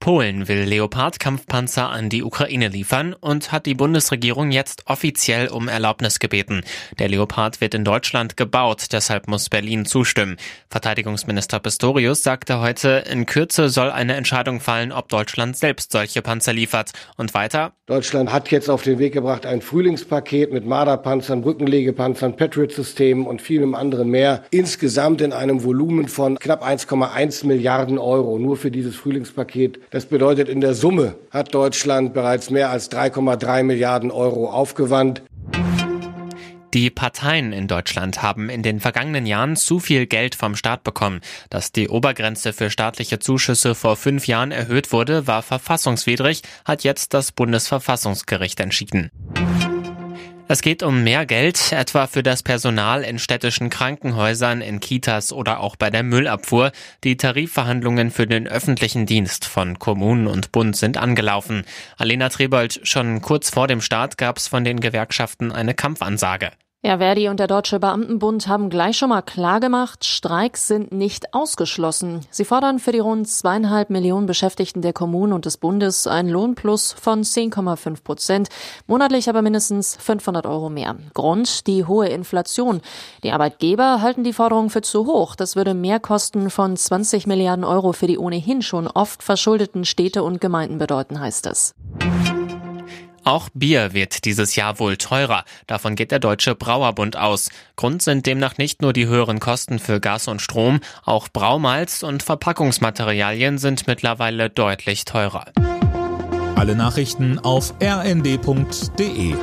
Polen will Leopard-Kampfpanzer an die Ukraine liefern und hat die Bundesregierung jetzt offiziell um Erlaubnis gebeten. Der Leopard wird in Deutschland gebaut, deshalb muss Berlin zustimmen. Verteidigungsminister Pistorius sagte heute, in Kürze soll eine Entscheidung fallen, ob Deutschland selbst solche Panzer liefert. Und weiter? Deutschland hat jetzt auf den Weg gebracht ein Frühlingspaket mit Marderpanzern, Rückenlegepanzern, Patriot-Systemen und vielem anderen mehr. Insgesamt in einem Volumen von knapp 1,1 Milliarden Euro nur für dieses Frühlingspaket. Das bedeutet, in der Summe hat Deutschland bereits mehr als 3,3 Milliarden Euro aufgewandt. Die Parteien in Deutschland haben in den vergangenen Jahren zu viel Geld vom Staat bekommen. Dass die Obergrenze für staatliche Zuschüsse vor fünf Jahren erhöht wurde, war verfassungswidrig, hat jetzt das Bundesverfassungsgericht entschieden. Es geht um mehr Geld, etwa für das Personal in städtischen Krankenhäusern, in Kitas oder auch bei der Müllabfuhr. Die Tarifverhandlungen für den öffentlichen Dienst von Kommunen und Bund sind angelaufen. Alena Trebold, schon kurz vor dem Start gab es von den Gewerkschaften eine Kampfansage. Ja, Verdi und der Deutsche Beamtenbund haben gleich schon mal klargemacht, Streiks sind nicht ausgeschlossen. Sie fordern für die rund zweieinhalb Millionen Beschäftigten der Kommunen und des Bundes einen Lohnplus von 10,5 Prozent, monatlich aber mindestens 500 Euro mehr. Grund die hohe Inflation. Die Arbeitgeber halten die Forderung für zu hoch. Das würde Mehrkosten von 20 Milliarden Euro für die ohnehin schon oft verschuldeten Städte und Gemeinden bedeuten, heißt es. Auch Bier wird dieses Jahr wohl teurer. Davon geht der Deutsche Brauerbund aus. Grund sind demnach nicht nur die höheren Kosten für Gas und Strom, auch Braumalz und Verpackungsmaterialien sind mittlerweile deutlich teurer. Alle Nachrichten auf rnd.de